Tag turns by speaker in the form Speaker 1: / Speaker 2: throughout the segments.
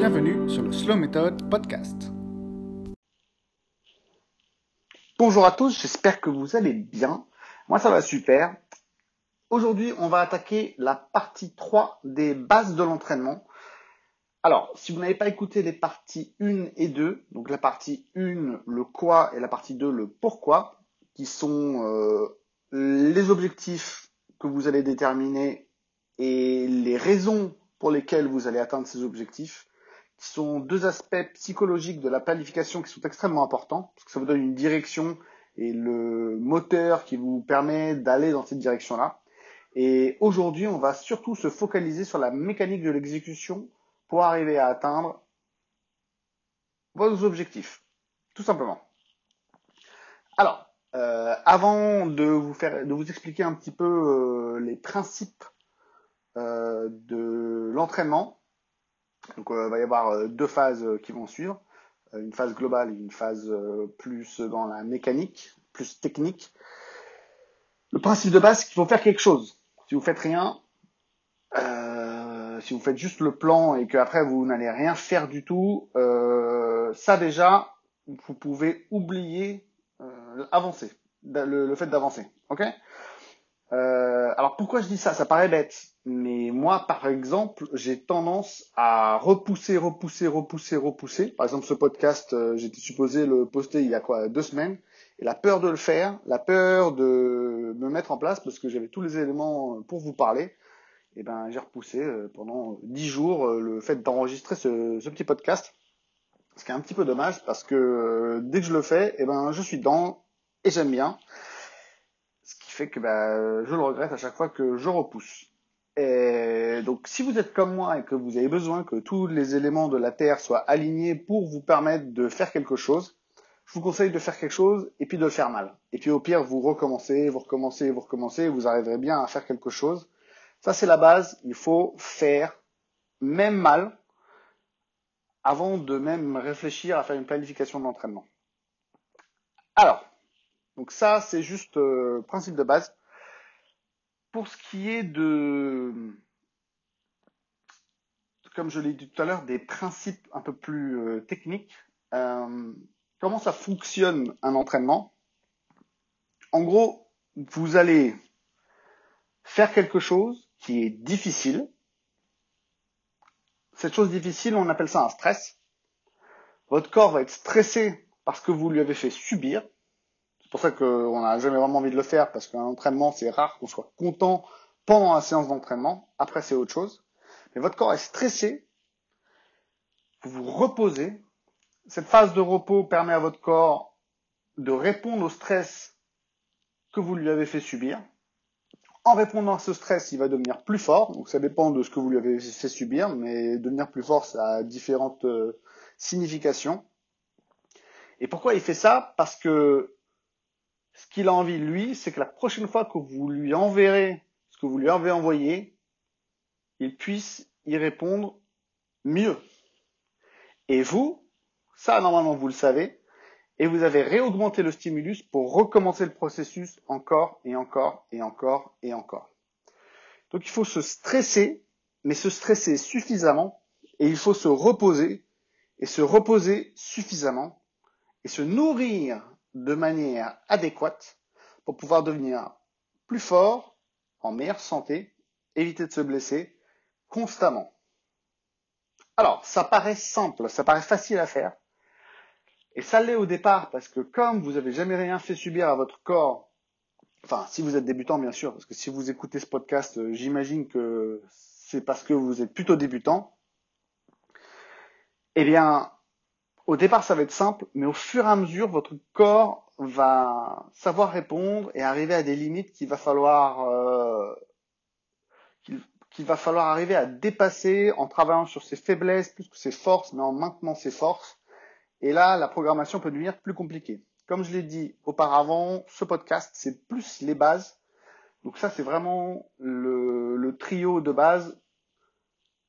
Speaker 1: Bienvenue sur le Slow Method Podcast.
Speaker 2: Bonjour à tous, j'espère que vous allez bien. Moi ça va super. Aujourd'hui on va attaquer la partie 3 des bases de l'entraînement. Alors, si vous n'avez pas écouté les parties 1 et 2, donc la partie 1, le quoi, et la partie 2, le pourquoi, qui sont euh, les objectifs que vous allez déterminer et les raisons pour lesquelles vous allez atteindre ces objectifs, sont deux aspects psychologiques de la planification qui sont extrêmement importants, parce que ça vous donne une direction et le moteur qui vous permet d'aller dans cette direction-là. Et aujourd'hui, on va surtout se focaliser sur la mécanique de l'exécution pour arriver à atteindre vos objectifs, tout simplement. Alors, euh, avant de vous faire, de vous expliquer un petit peu euh, les principes euh, de l'entraînement, donc il va y avoir deux phases qui vont suivre, une phase globale et une phase plus dans la mécanique, plus technique. Le principe de base, c'est qu'il faut faire quelque chose. Si vous faites rien, si vous faites juste le plan et qu'après vous n'allez rien faire du tout, euh, ça déjà, vous pouvez oublier euh, avancer, le, fait d'avancer. Ok? Euh, Alors pourquoi je dis ça? Ça paraît bête, mais moi par exemple, j'ai tendance à repousser, repousser, repousser, repousser. Par exemple, ce podcast, euh, j'étais supposé le poster il y a quoi? Deux semaines, et la peur de le faire, la peur de me mettre en place parce que j'avais tous les éléments pour vous parler et eh ben j'ai repoussé euh, pendant dix jours euh, le fait d'enregistrer ce, petit podcast. Ce qui est un petit peu dommage parce que euh, dès que je le fais, et eh ben je suis dedans et j'aime bien. Qui fait que ben, je le regrette à chaque fois que je repousse. Et donc si vous êtes comme moi et que vous avez besoin que tous les éléments de la Terre soient alignés pour vous permettre de faire quelque chose, je vous conseille de faire quelque chose et puis de le faire mal. Et puis au pire, vous recommencez, vous recommencez, vous recommencez, vous arriverez bien à faire quelque chose. Ça, c'est la base. Il faut faire même mal avant de même réfléchir à faire une planification d'entraînement. Alors, donc ça, c'est juste euh, principe de base. Pour ce qui est de, comme je l'ai dit tout à l'heure, des principes un peu plus euh, techniques, euh, comment ça fonctionne un entraînement? En gros, vous allez faire quelque chose qui est difficile. Cette chose difficile, on appelle ça un stress. Votre corps va être stressé parce que vous lui avez fait subir. C'est pour ça qu'on n'a jamais vraiment envie de le faire parce qu'un entraînement, c'est rare qu'on soit content pendant la séance d'entraînement. Après, c'est autre chose. Mais votre corps est stressé. Vous vous reposez. Cette phase de repos permet à votre corps de répondre au stress que vous lui avez fait subir. En répondant à ce stress, il va devenir plus fort. Donc ça dépend de ce que vous lui avez fait subir, mais devenir plus fort, ça a différentes euh, significations. Et pourquoi il fait ça? Parce que ce qu'il a envie, lui, c'est que la prochaine fois que vous lui enverrez ce que vous lui avez envoyé, il puisse y répondre mieux. Et vous, ça normalement vous le savez, et vous avez réaugmenté le stimulus pour recommencer le processus encore et encore et encore et encore. Donc il faut se stresser, mais se stresser suffisamment et il faut se reposer et se reposer suffisamment et se nourrir de manière adéquate pour pouvoir devenir plus fort, en meilleure santé, éviter de se blesser constamment. Alors, ça paraît simple, ça paraît facile à faire, et ça l'est au départ parce que comme vous n'avez jamais rien fait subir à votre corps, enfin si vous êtes débutant bien sûr, parce que si vous écoutez ce podcast, euh, j'imagine que c'est parce que vous êtes plutôt débutant, eh bien au départ ça va être simple, mais au fur et à mesure votre corps va savoir répondre et arriver à des limites qu'il va falloir euh, qu'il va falloir arriver à dépasser en travaillant sur ses faiblesses plus que ses forces, mais en maintenant ses forces et là, la programmation peut devenir plus compliquée. Comme je l'ai dit auparavant, ce podcast, c'est plus les bases. Donc ça, c'est vraiment le, trio de base.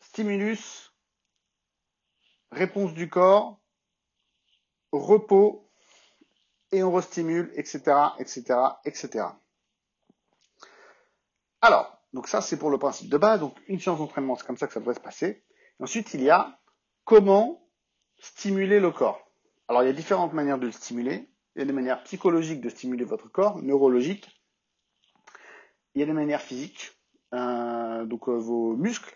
Speaker 2: Stimulus, réponse du corps, repos, et on restimule, etc., etc., etc. Alors, donc ça, c'est pour le principe de base. Donc, une séance d'entraînement, c'est comme ça que ça devrait se passer. ensuite, il y a comment stimuler le corps Alors il y a différentes manières de le stimuler. Il y a des manières psychologiques de stimuler votre corps, neurologiques. Il y a des manières physiques, euh, donc euh, vos muscles.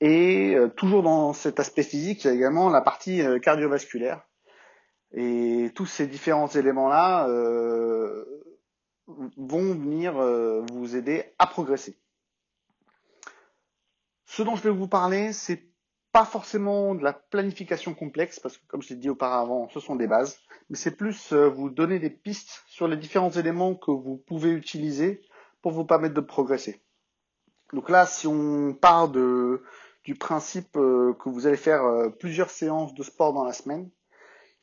Speaker 2: Et euh, toujours dans cet aspect physique, il y a également la partie cardiovasculaire. Et tous ces différents éléments-là vont venir vous aider à progresser. Ce dont je vais vous parler, c'est pas forcément de la planification complexe, parce que comme je dit auparavant, ce sont des bases, mais c'est plus euh, vous donner des pistes sur les différents éléments que vous pouvez utiliser pour vous permettre de progresser. Donc là, si on part de, du principe euh, que vous allez faire euh, plusieurs séances de sport dans la semaine,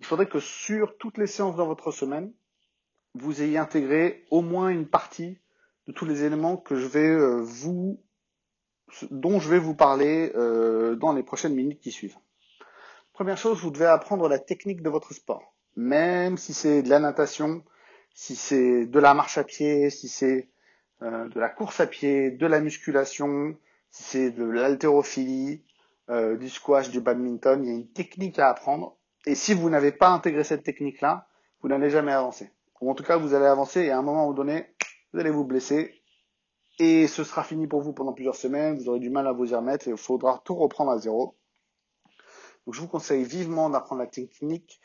Speaker 2: il faudrait que sur toutes les séances dans votre semaine, vous ayez intégré au moins une partie de tous les éléments que je vais vous dont je vais vous parler euh, dans les prochaines minutes qui suivent. Première chose, vous devez apprendre la technique de votre sport. Même si c'est de la natation, si c'est de la marche à pied, si c'est euh, de la course à pied, de la musculation, si c'est de l'haltérophilie, euh, du squash, du badminton, il y a une technique à apprendre. Et si vous n'avez pas intégré cette technique-là, vous n'allez jamais avancer. Ou en tout cas, vous allez avancer et à un moment donné, vous allez vous blesser et ce sera fini pour vous pendant plusieurs semaines, vous aurez du mal à vous y remettre et il faudra tout reprendre à zéro. Donc je vous conseille vivement d'apprendre la technique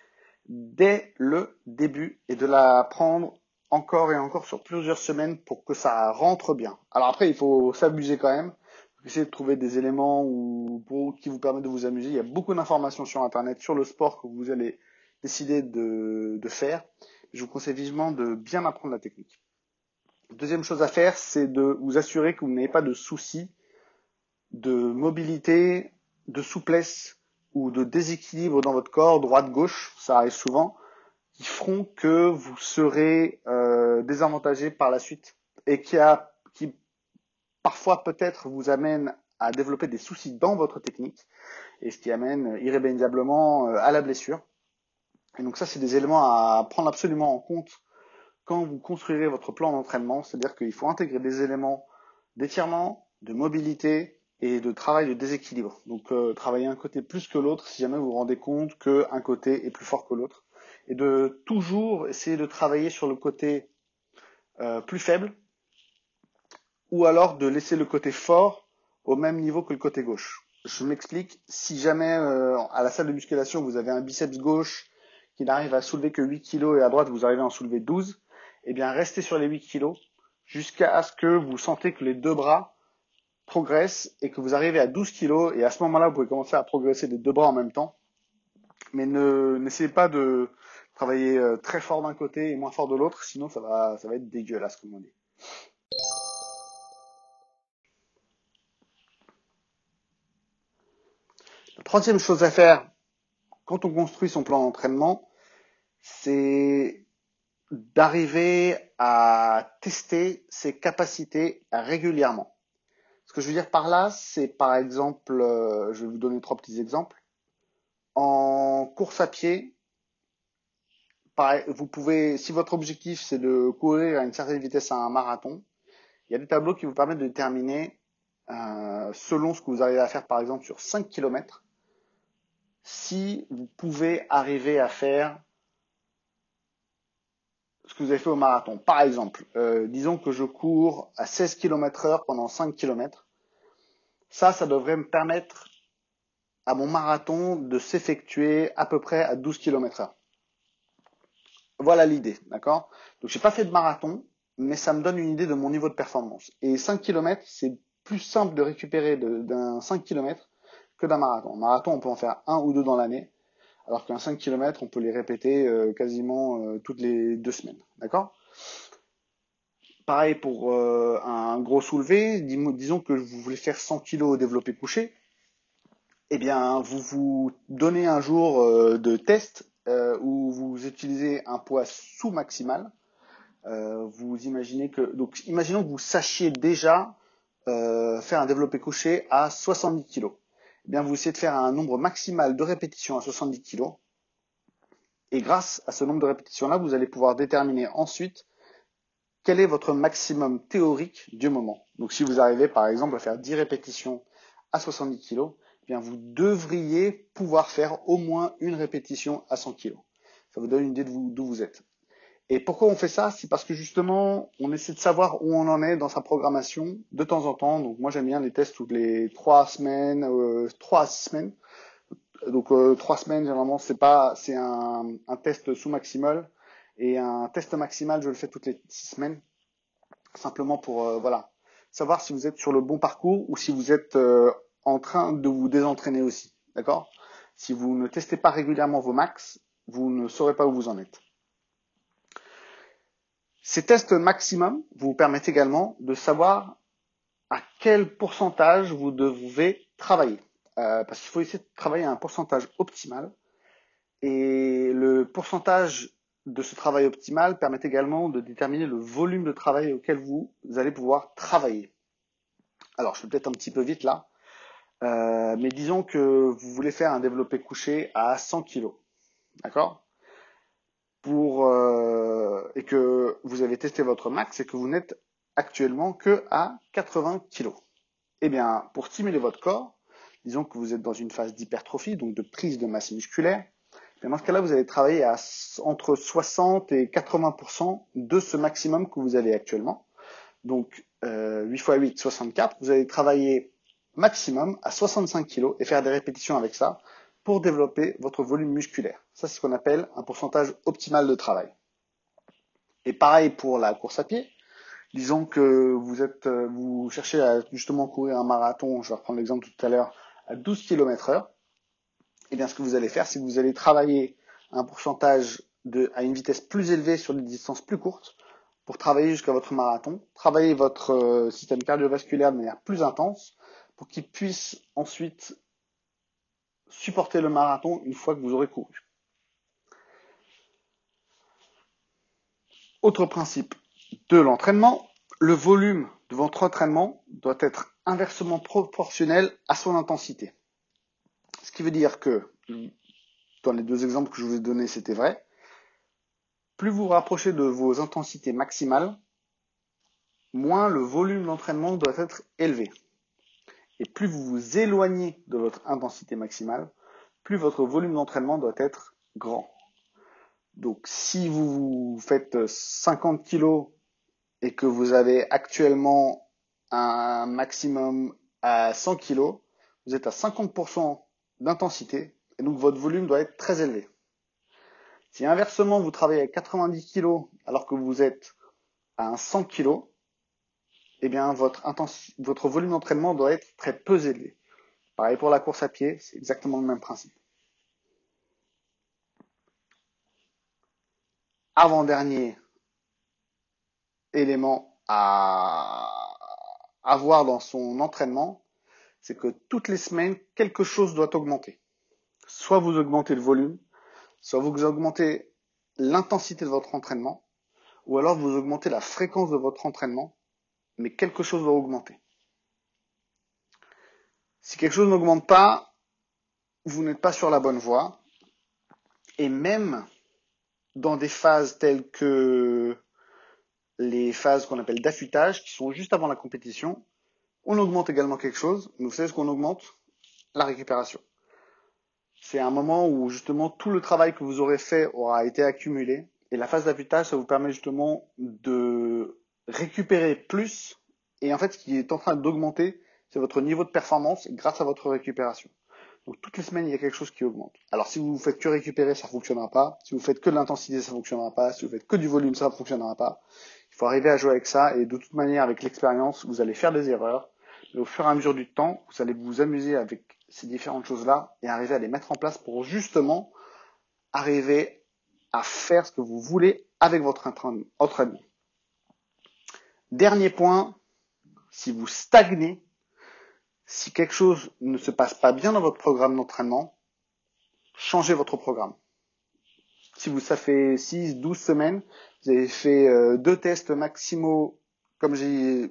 Speaker 2: dès le début et de la apprendre encore et encore sur plusieurs semaines pour que ça rentre bien. Alors après, il faut s'amuser quand même. Essayer de trouver des éléments qui vous permettent de vous amuser. Il y a beaucoup d'informations sur Internet sur le sport que vous allez décider de faire. Je vous conseille vivement de bien apprendre la technique. Deuxième chose à faire, c'est de vous assurer que vous n'avez pas de soucis de mobilité, de souplesse ou de déséquilibre dans votre corps, droite-gauche, ça arrive souvent, qui feront que vous serez euh, désavantagé par la suite et qui, a, qui parfois peut-être vous amène à développer des soucis dans votre technique et ce qui amène irrémédiablement euh, à la blessure. Et donc ça, c'est des éléments à prendre absolument en compte quand vous construirez votre plan d'entraînement, c'est-à-dire qu'il faut intégrer des éléments d'étirement, de mobilité et de travail de déséquilibre. Donc euh, travailler un côté plus que l'autre si jamais vous vous rendez compte qu'un côté est plus fort que l'autre. Et de toujours essayer de travailler sur le côté euh, plus faible ou alors de laisser le côté fort au même niveau que le côté gauche. Je m'explique, si jamais euh, à la salle de musculation vous avez un biceps gauche qui n'arrive à soulever que 8 kg et à droite vous arrivez à en soulever 12, eh bien restez sur les 8 kilos jusqu'à ce que vous sentez que les deux bras progressent et que vous arrivez à 12 kilos et à ce moment-là vous pouvez commencer à progresser des deux bras en même temps. Mais ne n'essayez pas de travailler euh, très fort d'un côté et moins fort de l'autre, sinon ça va ça va être dégueulasse comme on dit. Troisième chose à faire quand on construit son plan d'entraînement, c'est d'arriver à tester ses capacités régulièrement. Ce que je veux dire par là, c'est par exemple, euh, je vais vous donner trois petits exemples. En course à pied, vous pouvez, si votre objectif c'est de courir à une certaine vitesse à un marathon, il y a des tableaux qui vous permettent de déterminer, euh, selon ce que vous arrivez à faire par exemple sur 5 km, si vous pouvez arriver à faire ce que vous avez fait au marathon. Par exemple, euh, disons que je cours à 16 km heure pendant 5 km. Ça, ça devrait me permettre à mon marathon de s'effectuer à peu près à 12 km heure. Voilà l'idée, d'accord? Donc j'ai pas fait de marathon, mais ça me donne une idée de mon niveau de performance. Et 5 km, c'est plus simple de récupérer d'un 5 km que d'un marathon. Un marathon, on peut en faire un ou deux dans l'année alors qu'un 5 km, on peut les répéter euh, quasiment euh, toutes les deux semaines. D'accord? Pareil pour euh, un gros soulevé, disons que vous voulez faire 100 kg au développé couché, eh bien, vous vous donnez un jour de test où vous utilisez un poids sous maximal. vous imaginez que, donc, imaginons que vous sachiez déjà faire un développé couché à 70 kg. Eh bien, vous essayez de faire un nombre maximal de répétitions à 70 kg. Et grâce à ce nombre de répétitions-là, vous allez pouvoir déterminer ensuite quel est votre maximum théorique du moment. Donc si vous arrivez par exemple à faire 10 répétitions à 70 kg, eh bien vous devriez pouvoir faire au moins une répétition à 100 kg. Ça vous donne une idée d'où vous êtes. Et pourquoi on fait ça? C'est parce que justement, on essaie de savoir où on en est dans sa programmation de temps en temps. Donc moi j'aime bien les tests toutes les trois semaines, euh, trois semaines. Donc euh, trois semaines généralement c'est pas, c'est un, un, test sous maximal et un test maximal je le fais toutes les six semaines, simplement pour euh, voilà savoir si vous êtes sur le bon parcours ou si vous êtes euh, en train de vous désentraîner aussi, d'accord? Si vous ne testez pas régulièrement vos max, vous ne saurez pas où vous en êtes. Ces tests maximum vous permettent également de savoir à quel pourcentage vous devez travailler. Euh, parce qu'il faut essayer de travailler à un pourcentage optimal. Et le pourcentage de ce travail optimal permet également de déterminer le volume de travail auquel vous allez pouvoir travailler. Alors, je fais peut-être un petit peu vite là, euh, mais disons que vous voulez faire un développé couché à 100 kg. D'accord? Pour euh, et que vous avez testé votre max et que vous n'êtes actuellement que à 80 kg. Eh bien, pour stimuler votre corps, disons que vous êtes dans une phase d'hypertrophie, donc de prise de masse musculaire, eh dans ce cas-là, vous allez travailler à entre 60 et 80% de ce maximum que vous avez actuellement. Donc, euh, 8 x 8, 64. Vous allez travailler maximum à 65 kg et faire des répétitions avec ça pour développer votre volume musculaire. Ça, c'est ce qu'on appelle un pourcentage optimal de travail. Et pareil pour la course à pied. Disons que vous êtes, euh, vous cherchez à justement courir un marathon, je vais reprendre l'exemple tout à l'heure, à 12 km heure. Eh bien, ce que vous allez faire, c'est que vous allez travailler un pourcentage de, à une vitesse plus élevée sur des distances plus courtes pour travailler jusqu'à votre marathon, travailler votre euh, système cardiovasculaire de manière plus intense pour qu'il puisse ensuite supporter le marathon une fois que vous aurez couru. Autre principe de l'entraînement, le volume de votre entraînement doit être inversement proportionnel à son intensité. Ce qui veut dire que, dans les deux exemples que je vous ai donnés, c'était vrai, plus vous vous rapprochez de vos intensités maximales, moins le volume d'entraînement doit être élevé. Et plus vous vous éloignez de votre intensité maximale, plus votre volume d'entraînement doit être grand. Donc si vous faites 50 kg et que vous avez actuellement un maximum à 100 kg, vous êtes à 50% d'intensité et donc votre volume doit être très élevé. Si inversement vous travaillez à 90 kg alors que vous êtes à un 100 kg, eh bien votre, votre volume d'entraînement doit être très peu élevé. Pareil pour la course à pied, c'est exactement le même principe. Avant-dernier élément à avoir dans son entraînement, c'est que toutes les semaines, quelque chose doit augmenter. Soit vous augmentez le volume, soit vous augmentez l'intensité de votre entraînement, ou alors vous augmentez la fréquence de votre entraînement mais quelque chose va augmenter. Si quelque chose n'augmente pas, vous n'êtes pas sur la bonne voie. Et même dans des phases telles que les phases qu'on appelle d'affûtage, qui sont juste avant la compétition, on augmente également quelque chose. Vous savez ce qu'on augmente? La récupération. C'est un moment où justement tout le travail que vous aurez fait aura été accumulé. Et la phase d'affûtage, ça vous permet justement de récupérer plus. Et en fait, ce qui est en train d'augmenter, c'est votre niveau de performance grâce à votre récupération. Donc toutes les semaines, il y a quelque chose qui augmente. Alors si vous faites que récupérer, ça fonctionnera pas. Si vous faites que de l'intensité, ça fonctionnera pas. Si vous faites que du volume, ça fonctionnera pas. Il faut arriver à jouer avec ça et de toute manière, avec l'expérience, vous allez faire des erreurs. Mais au fur et à mesure du temps, vous allez vous amuser avec ces différentes choses-là et arriver à les mettre en place pour justement arriver à faire ce que vous voulez avec votre entraînement. Dernier point, si vous stagnez, si quelque chose ne se passe pas bien dans votre programme d'entraînement, changez votre programme. Si vous, ça fait 6, 12 semaines, vous avez fait euh, deux tests maximaux, comme j'ai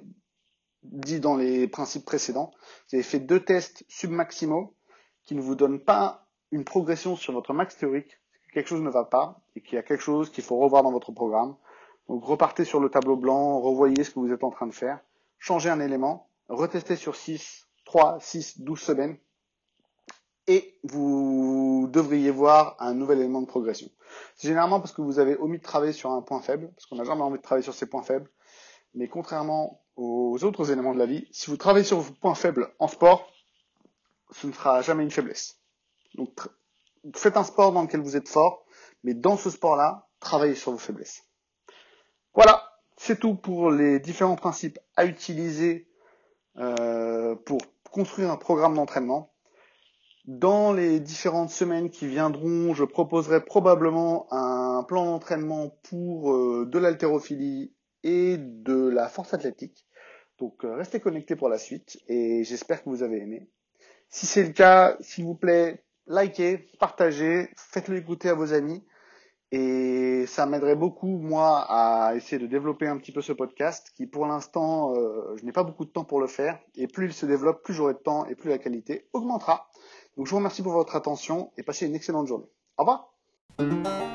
Speaker 2: dit dans les principes précédents, vous avez fait deux tests submaximaux qui ne vous donnent pas une progression sur votre max théorique, quelque chose ne va pas et qu'il y a quelque chose qu'il faut revoir dans votre programme. Donc repartez sur le tableau blanc, revoyez ce que vous êtes en train de faire, changez un élément, retestez sur 6, 3, 6, 12 semaines et vous devriez voir un nouvel élément de progression. C'est généralement parce que vous avez omis de travailler sur un point faible, parce qu'on n'a jamais envie de travailler sur ces points faibles. Mais contrairement aux autres éléments de la vie, si vous travaillez sur vos points faibles en sport, ce ne sera jamais une faiblesse. Donc faites un sport dans lequel vous êtes fort, mais dans ce sport-là, travaillez sur vos faiblesses. Voilà, c'est tout pour les différents principes à utiliser euh, pour construire un programme d'entraînement. Dans les différentes semaines qui viendront, je proposerai probablement un plan d'entraînement pour euh, de l'haltérophilie et de la force athlétique. Donc euh, restez connectés pour la suite et j'espère que vous avez aimé. Si c'est le cas, s'il vous plaît, likez, partagez, faites-le écouter à vos amis et ça m'aiderait beaucoup moi à essayer de développer un petit peu ce podcast qui pour l'instant euh, je n'ai pas beaucoup de temps pour le faire et plus il se développe, plus j'aurai de temps et plus la qualité augmentera. Donc je vous remercie pour votre attention et passez une excellente journée. Au revoir